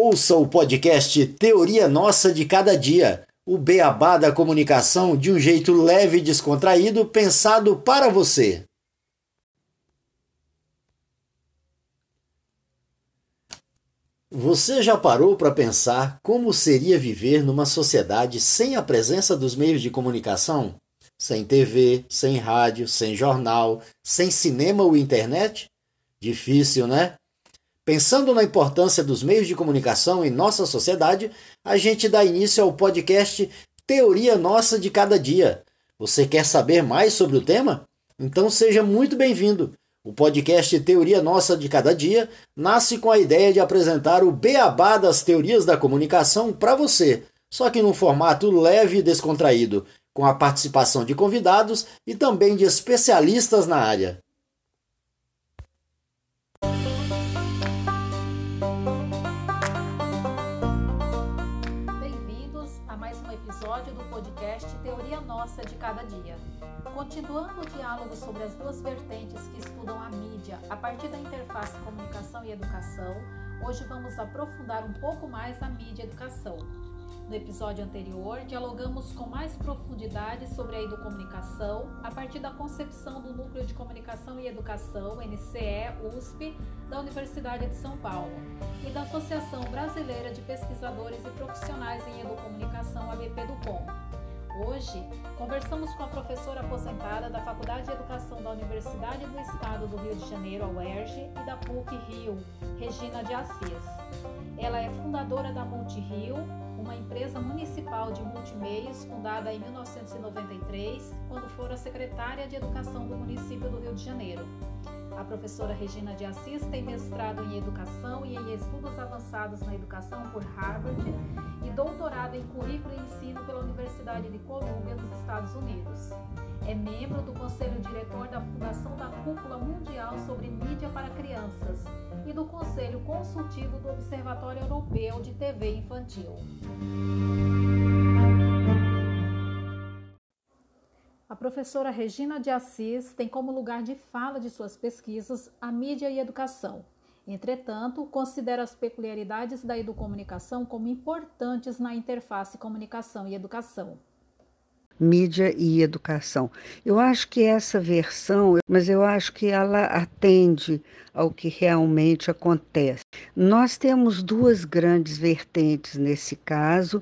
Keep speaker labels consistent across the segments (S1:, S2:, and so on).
S1: Ouça o podcast Teoria Nossa de Cada Dia, o beabá da comunicação de um jeito leve e descontraído, pensado para você. Você já parou para pensar como seria viver numa sociedade sem a presença dos meios de comunicação? Sem TV, sem rádio, sem jornal, sem cinema ou internet? Difícil, né? Pensando na importância dos meios de comunicação em nossa sociedade, a gente dá início ao podcast Teoria Nossa de Cada Dia. Você quer saber mais sobre o tema? Então seja muito bem-vindo. O podcast Teoria Nossa de Cada Dia nasce com a ideia de apresentar o beabá das teorias da comunicação para você, só que num formato leve e descontraído, com a participação de convidados e também de especialistas na área.
S2: Nossa de cada dia. Continuando o diálogo sobre as duas vertentes que estudam a mídia a partir da interface comunicação e educação, hoje vamos aprofundar um pouco mais a mídia educação. No episódio anterior, dialogamos com mais profundidade sobre a educomunicação a partir da concepção do Núcleo de Comunicação e Educação, NCE USP, da Universidade de São Paulo, e da Associação Brasileira de Pesquisadores e Profissionais em Educomunicação, ABP do Com. Hoje, conversamos com a professora aposentada da Faculdade de Educação da Universidade do Estado do Rio de Janeiro, a UERJ, e da PUC Rio, Regina de Assis. Ela é fundadora da Multirio, uma empresa municipal de multimeios fundada em 1993, quando fora secretária de Educação do município do Rio de Janeiro. A professora Regina de Assis tem mestrado em Educação e em Estudos Avançados na Educação por Harvard e doutorado em Currículo e Ensino pela Universidade de Colômbia, nos Estados Unidos. É membro do Conselho Diretor da Fundação da Cúpula Mundial sobre Mídia para Crianças e do Conselho Consultivo do Observatório Europeu de TV Infantil. Professora Regina de Assis tem como lugar de fala de suas pesquisas a mídia e educação. Entretanto, considera as peculiaridades da educomunicação como importantes na interface comunicação e educação.
S3: Mídia e educação. Eu acho que essa versão, mas eu acho que ela atende ao que realmente acontece. Nós temos duas grandes vertentes nesse caso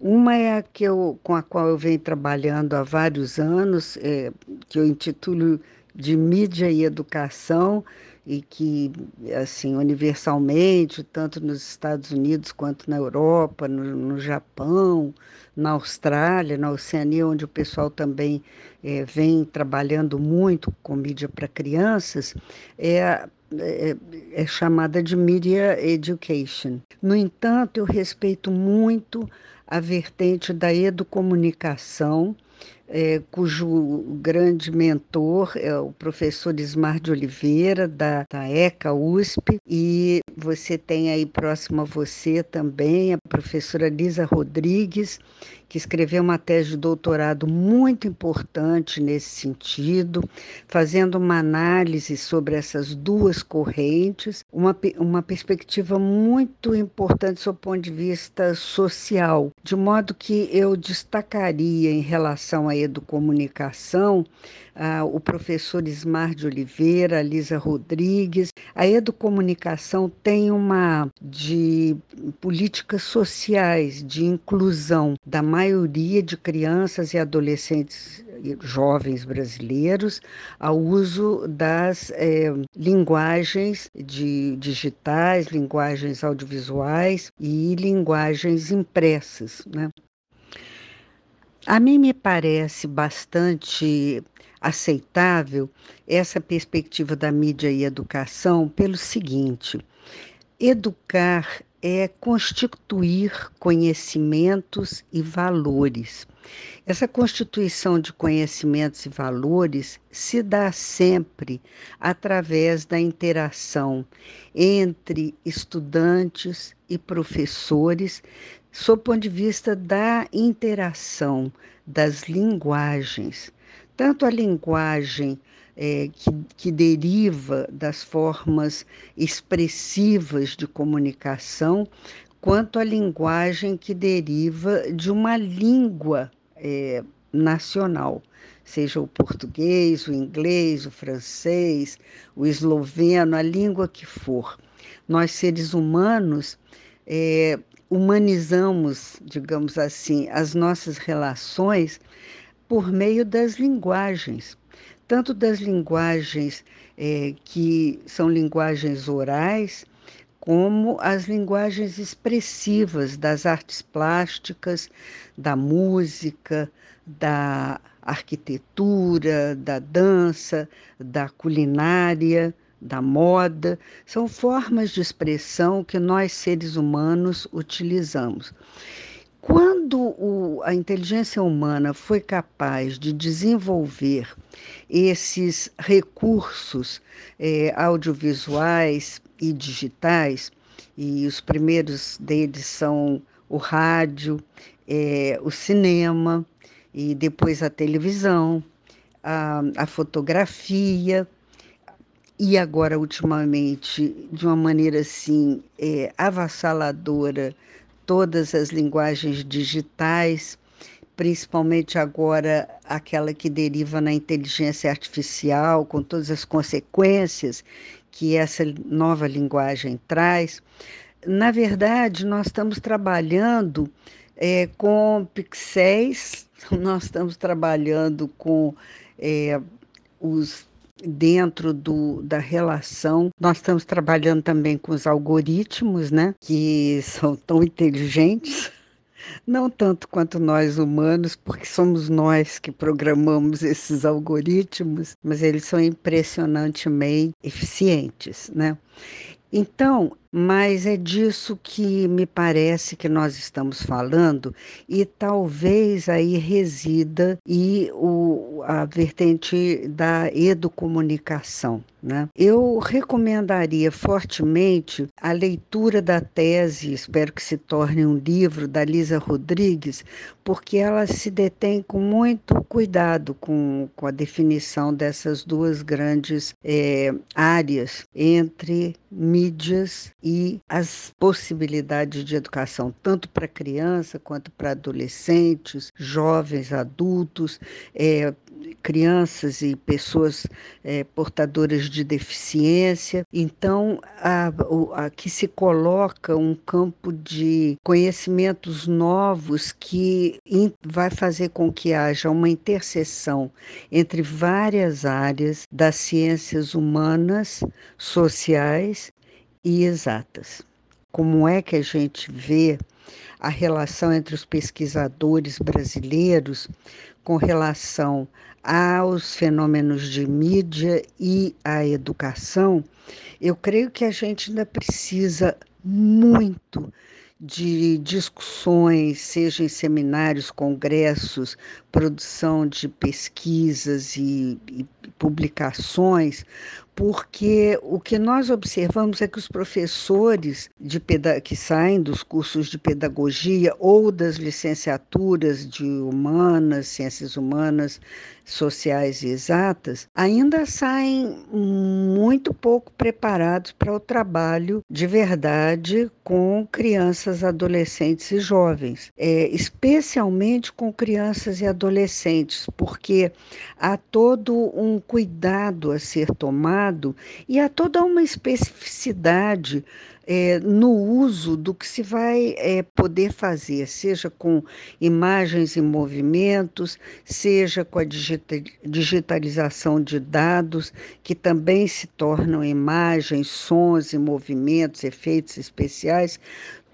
S3: uma é a que eu, com a qual eu venho trabalhando há vários anos, é, que eu intitulo de mídia e educação e que assim universalmente tanto nos Estados Unidos quanto na Europa no, no Japão na Austrália na Oceania onde o pessoal também é, vem trabalhando muito com mídia para crianças é é, é, chamada de Media Education. No entanto, eu respeito muito a vertente da educomunicação, é, cujo grande mentor é o professor Ismar de Oliveira, da, da ECA USP, e você tem aí próximo a você também a professora Lisa Rodrigues, que escreveu uma tese de doutorado muito importante nesse sentido, fazendo uma análise sobre essas duas correntes, uma, uma perspectiva muito importante do ponto de vista social, de modo que eu destacaria em relação à educomunicação ah, o professor Ismar de Oliveira, Lisa Rodrigues. A educomunicação tem uma de políticas sociais de inclusão da maioria de crianças e adolescentes jovens brasileiros ao uso das é, linguagens de digitais, linguagens audiovisuais e linguagens impressas. Né? A mim me parece bastante aceitável essa perspectiva da mídia e educação pelo seguinte: educar é constituir conhecimentos e valores. Essa constituição de conhecimentos e valores se dá sempre através da interação entre estudantes e professores, sob o ponto de vista da interação das linguagens tanto a linguagem é, que, que deriva das formas expressivas de comunicação, quanto à linguagem que deriva de uma língua é, nacional, seja o português, o inglês, o francês, o esloveno, a língua que for. Nós, seres humanos, é, humanizamos, digamos assim, as nossas relações por meio das linguagens, tanto das linguagens é, que são linguagens orais, como as linguagens expressivas das artes plásticas, da música, da arquitetura, da dança, da culinária, da moda, são formas de expressão que nós seres humanos utilizamos. Quando o, a inteligência humana foi capaz de desenvolver esses recursos eh, audiovisuais e digitais, e os primeiros deles são o rádio, eh, o cinema, e depois a televisão, a, a fotografia, e agora, ultimamente, de uma maneira assim é, avassaladora, todas as linguagens digitais, principalmente agora aquela que deriva na inteligência artificial, com todas as consequências que essa nova linguagem traz. Na verdade, nós estamos trabalhando é, com pixéis, nós estamos trabalhando com é, os dentro do, da relação. Nós estamos trabalhando também com os algoritmos, né, que são tão inteligentes. Não tanto quanto nós humanos, porque somos nós que programamos esses algoritmos, mas eles são impressionantemente eficientes, né? Então, mas é disso que me parece que nós estamos falando e talvez aí resida e o, a vertente da educomunicação. Né? Eu recomendaria fortemente a leitura da tese, espero que se torne um livro, da Lisa Rodrigues, porque ela se detém com muito cuidado com, com a definição dessas duas grandes é, áreas entre mídias e as possibilidades de educação, tanto para criança quanto para adolescentes, jovens, adultos, é, crianças e pessoas é, portadoras de deficiência. Então, aqui se coloca um campo de conhecimentos novos que in, vai fazer com que haja uma interseção entre várias áreas das ciências humanas, sociais e exatas. Como é que a gente vê a relação entre os pesquisadores brasileiros com relação aos fenômenos de mídia e à educação, eu creio que a gente ainda precisa muito de discussões, seja em seminários, congressos, produção de pesquisas e, e publicações, porque o que nós observamos é que os professores de que saem dos cursos de pedagogia ou das licenciaturas de humanas, ciências humanas, sociais e exatas, ainda saem muito pouco preparados para o trabalho de verdade com crianças, adolescentes e jovens, é, especialmente com crianças e adolescentes, porque há todo um cuidado a ser tomado e há toda uma especificidade é, no uso do que se vai é, poder fazer, seja com imagens e movimentos, seja com a digitalização de dados, que também se tornam imagens, sons e movimentos, efeitos especiais.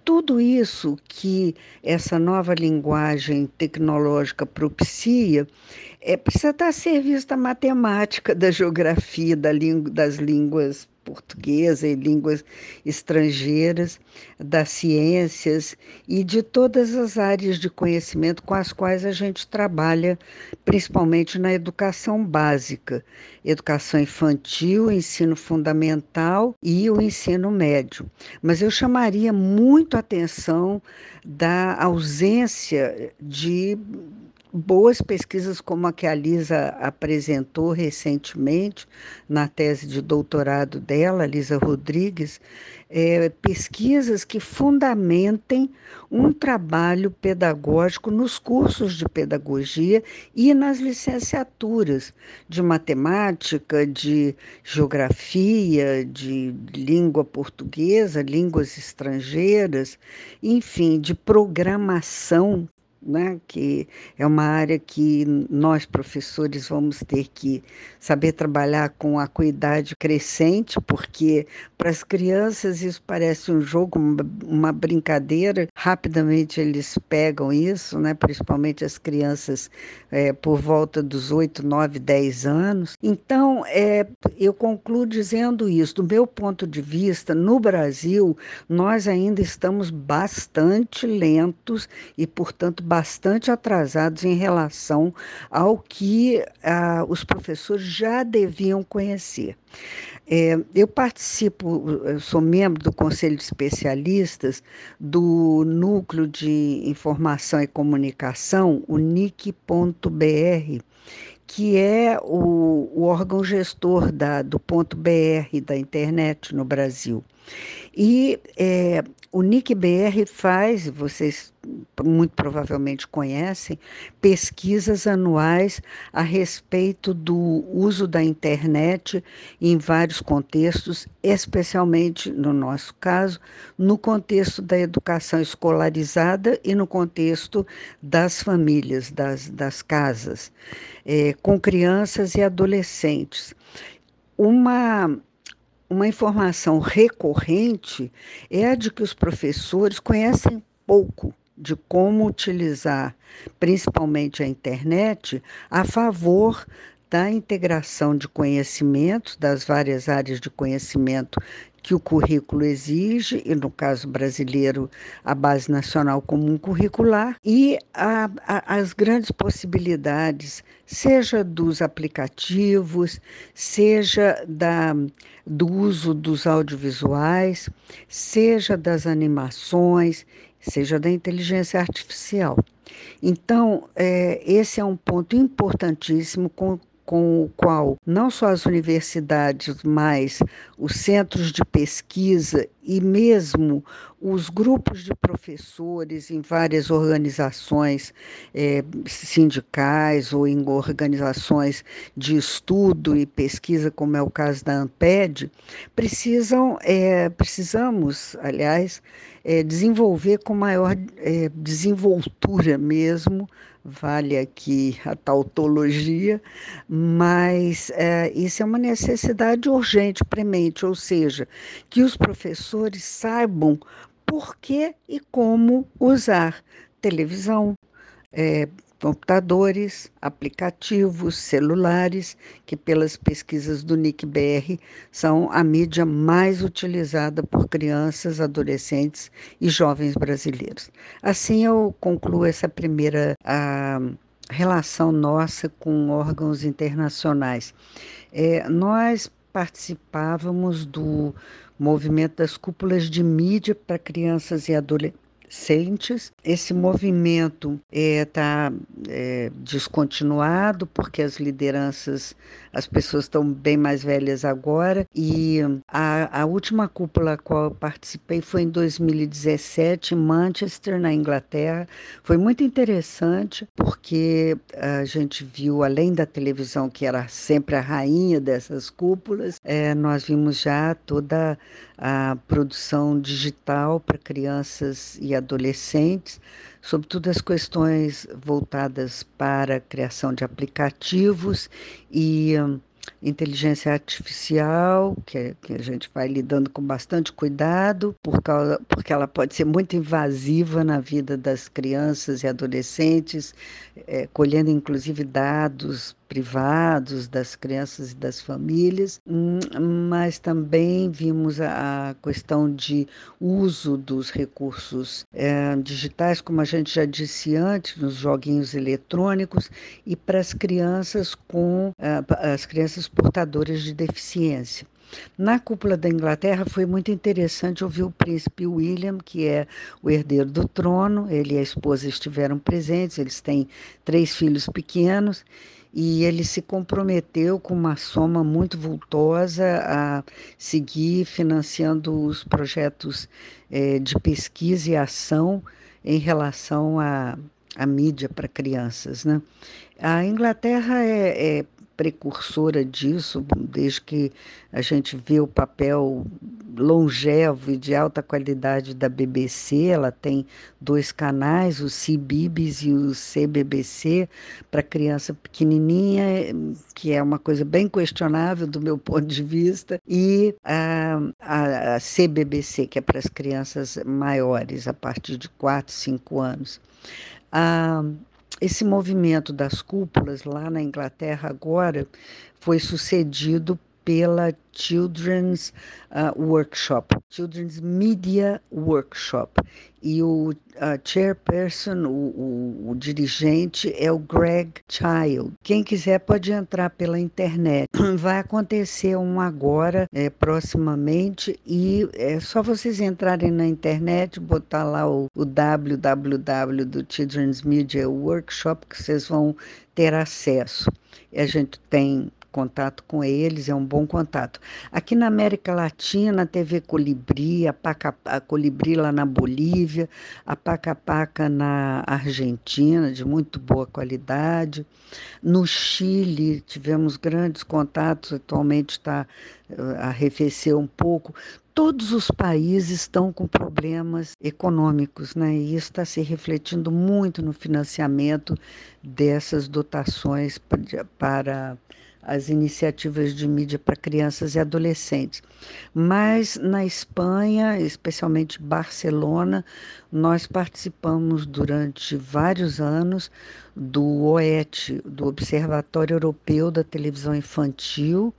S3: Tudo isso que essa nova linguagem tecnológica propicia é, precisa estar a serviço da matemática, da geografia, da língua, das línguas portuguesa e línguas estrangeiras, das ciências e de todas as áreas de conhecimento com as quais a gente trabalha, principalmente na educação básica, educação infantil, ensino fundamental e o ensino médio. Mas eu chamaria muito a atenção da ausência de boas pesquisas como a que a Lisa apresentou recentemente na tese de doutorado dela, Lisa Rodrigues, é, pesquisas que fundamentem um trabalho pedagógico nos cursos de pedagogia e nas licenciaturas de matemática, de geografia, de língua portuguesa, línguas estrangeiras, enfim, de programação né, que é uma área que nós, professores, vamos ter que saber trabalhar com acuidade crescente, porque para as crianças isso parece um jogo, uma brincadeira, rapidamente eles pegam isso, né, principalmente as crianças é, por volta dos 8, 9, 10 anos. Então, é, eu concluo dizendo isso. Do meu ponto de vista, no Brasil, nós ainda estamos bastante lentos e, portanto, bastante atrasados em relação ao que ah, os professores já deviam conhecer. É, eu participo, eu sou membro do Conselho de Especialistas do Núcleo de Informação e Comunicação, o NIC.br, que é o, o órgão gestor da, do ponto BR da internet no Brasil. E é, o NIC-BR faz, vocês muito provavelmente conhecem, pesquisas anuais a respeito do uso da internet em vários contextos, especialmente, no nosso caso, no contexto da educação escolarizada e no contexto das famílias, das, das casas, é, com crianças e adolescentes. Uma uma informação recorrente é a de que os professores conhecem pouco de como utilizar, principalmente a internet, a favor da integração de conhecimentos, das várias áreas de conhecimento que o currículo exige, e no caso brasileiro, a Base Nacional Comum Curricular, e a, a, as grandes possibilidades, seja dos aplicativos, seja da, do uso dos audiovisuais, seja das animações, seja da inteligência artificial. Então, é, esse é um ponto importantíssimo com com o qual não só as universidades, mas os centros de pesquisa e mesmo os grupos de professores em várias organizações é, sindicais ou em organizações de estudo e pesquisa, como é o caso da ANPED, precisam, é, precisamos, aliás, é, desenvolver com maior desenvoltura mesmo vale aqui a tautologia, mas é, isso é uma necessidade urgente, premente, ou seja, que os professores saibam por que e como usar televisão, é, computadores, aplicativos, celulares, que pelas pesquisas do NICBR são a mídia mais utilizada por crianças, adolescentes e jovens brasileiros. Assim eu concluo essa primeira a, relação nossa com órgãos internacionais. É, nós participávamos do movimento das cúpulas de mídia para crianças e adolescentes. Esse movimento está é, é, descontinuado porque as lideranças, as pessoas estão bem mais velhas agora e a, a última cúpula a qual eu participei foi em 2017 em Manchester, na Inglaterra. Foi muito interessante porque a gente viu, além da televisão que era sempre a rainha dessas cúpulas, é, nós vimos já toda a produção digital para crianças e adolescentes, sobretudo as questões voltadas para a criação de aplicativos e hum, inteligência artificial, que, que, a gente vai lidando com bastante cuidado, por causa, porque ela pode ser muito invasiva na vida das crianças e adolescentes, é, colhendo inclusive dados privados, das crianças e das famílias, hum, mas também vimos a questão de uso dos recursos é, digitais, como a gente já disse antes, nos joguinhos eletrônicos, e para as crianças com é, as crianças portadoras de deficiência. Na cúpula da Inglaterra foi muito interessante ouvir o príncipe William, que é o herdeiro do trono. Ele e a esposa estiveram presentes, eles têm três filhos pequenos e ele se comprometeu com uma soma muito vultosa a seguir financiando os projetos é, de pesquisa e ação em relação à, à mídia para crianças. Né? A Inglaterra é, é precursora disso, desde que a gente vê o papel longevo e de alta qualidade da BBC. Ela tem dois canais, o CBIBS e o CBBC, para criança pequenininha, que é uma coisa bem questionável do meu ponto de vista, e a, a, a CBBC, que é para as crianças maiores, a partir de 4, 5 anos. A, esse movimento das cúpulas lá na Inglaterra agora foi sucedido pela Children's uh, Workshop, Children's Media Workshop. E o uh, chairperson, o, o, o, dirigente, é o Greg Child. Quem quiser pode entrar pela internet. Vai acontecer um agora, é, proximamente, e é só vocês entrarem na internet, botar lá o, o www do Children's Media Workshop, que vocês vão ter acesso. A gente tem contato com eles, é um bom contato. Aqui na América Latina, a TV Colibri, a, Paca, a Colibri lá na Bolívia, a Paca Paca na Argentina, de muito boa qualidade. No Chile, tivemos grandes contatos, atualmente está eh, arrefeceu um pouco. Todos os países estão com problemas econômicos, né? E isso está se refletindo muito no financiamento dessas dotações para as iniciativas de mídia para crianças e adolescentes. Mas na Espanha, especialmente Barcelona, nós participamos durante vários anos do OET, do Observatório Europeu da Televisão Infantil,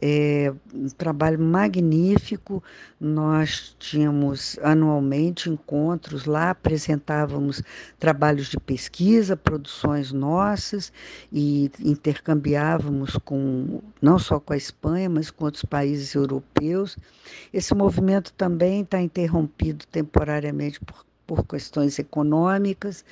S3: é, um trabalho magnífico. Nós tínhamos anualmente encontros lá, apresentávamos trabalhos de pesquisa, produções nossas e intercambiávamos com não só com a Espanha, mas com outros países europeus. Esse movimento também está interrompido temporariamente por por questões econômicas.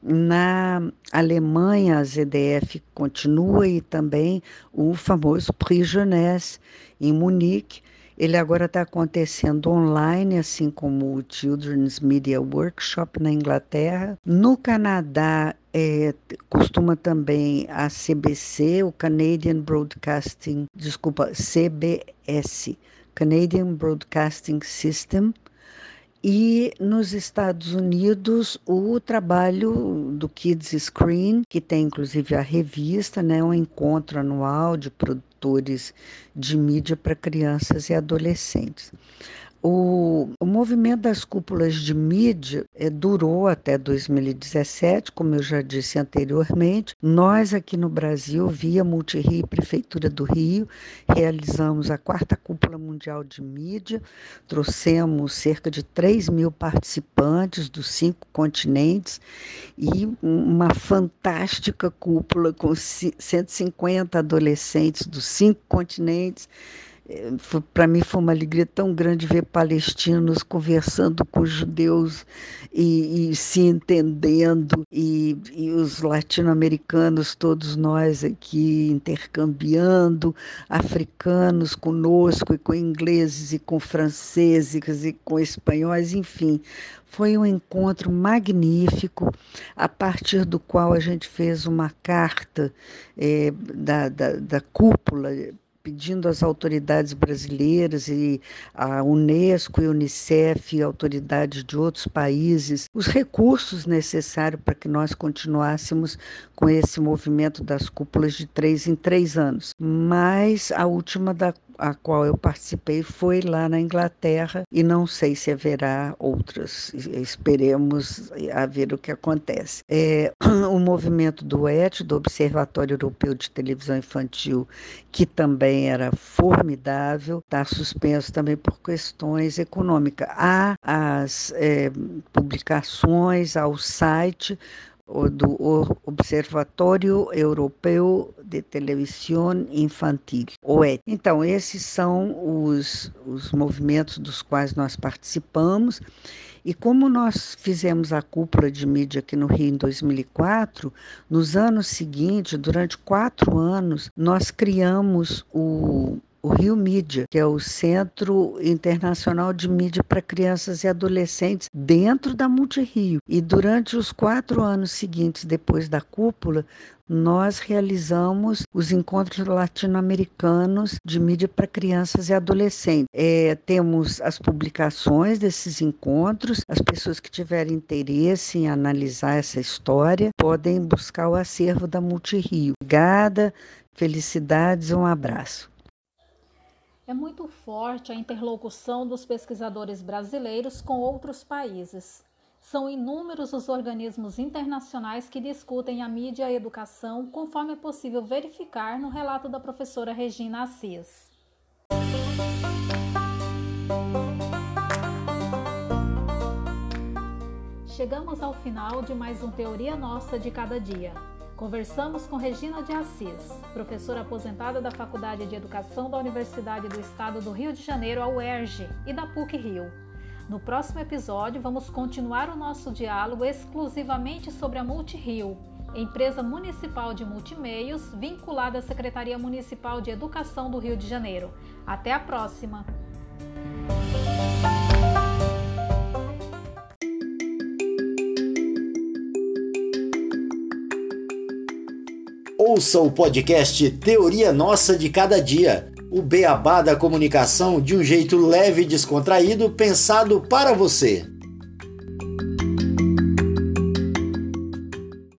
S3: Na Alemanha, a ZDF continua e também o famoso Prix Jeunesse em Munique. Ele agora está acontecendo online, assim como o Children's Media Workshop na Inglaterra. No Canadá, é, costuma também a CBC, o Canadian Broadcasting, desculpa, CBS, Canadian Broadcasting System, e nos Estados Unidos, o trabalho do Kids Screen, que tem inclusive a revista, né, um encontro anual de produtores de mídia para crianças e adolescentes. O, o movimento das cúpulas de mídia é, durou até 2017, como eu já disse anteriormente. Nós, aqui no Brasil, via Multirio e Prefeitura do Rio, realizamos a quarta cúpula mundial de mídia, trouxemos cerca de 3 mil participantes dos cinco continentes e uma fantástica cúpula com 150 adolescentes dos cinco continentes para mim foi uma alegria tão grande ver palestinos conversando com judeus e, e se entendendo, e, e os latino-americanos, todos nós aqui intercambiando, africanos conosco, e com ingleses, e com franceses, e com espanhóis, enfim. Foi um encontro magnífico, a partir do qual a gente fez uma carta é, da, da, da cúpula pedindo às autoridades brasileiras e à Unesco e Unicef e autoridades de outros países os recursos necessários para que nós continuássemos com esse movimento das cúpulas de três em três anos. Mas a última da a qual eu participei foi lá na Inglaterra e não sei se haverá outras. Esperemos a ver o que acontece. É, o movimento do ET, do Observatório Europeu de Televisão Infantil, que também era formidável, está suspenso também por questões econômicas. Há as é, publicações, há o site do Observatório Europeu de Televisão Infantil, OET. Então, esses são os, os movimentos dos quais nós participamos. E como nós fizemos a cúpula de mídia aqui no Rio em 2004, nos anos seguintes, durante quatro anos, nós criamos o o Rio Mídia, que é o Centro Internacional de Mídia para Crianças e Adolescentes, dentro da Multirio. E durante os quatro anos seguintes, depois da cúpula, nós realizamos os encontros latino-americanos de mídia para crianças e adolescentes. É, temos as publicações desses encontros, as pessoas que tiverem interesse em analisar essa história podem buscar o acervo da Multirio. Obrigada, felicidades, um abraço.
S2: É muito forte a interlocução dos pesquisadores brasileiros com outros países. São inúmeros os organismos internacionais que discutem a mídia e a educação, conforme é possível verificar no relato da professora Regina Assis. Chegamos ao final de mais um Teoria Nossa de Cada Dia. Conversamos com Regina de Assis, professora aposentada da Faculdade de Educação da Universidade do Estado do Rio de Janeiro, a UERJ, e da PUC Rio. No próximo episódio, vamos continuar o nosso diálogo exclusivamente sobre a MultiRio, empresa municipal de multimeios vinculada à Secretaria Municipal de Educação do Rio de Janeiro. Até a próxima!
S1: Ouça o podcast Teoria Nossa de Cada Dia, o beabá da comunicação de um jeito leve e descontraído, pensado para você.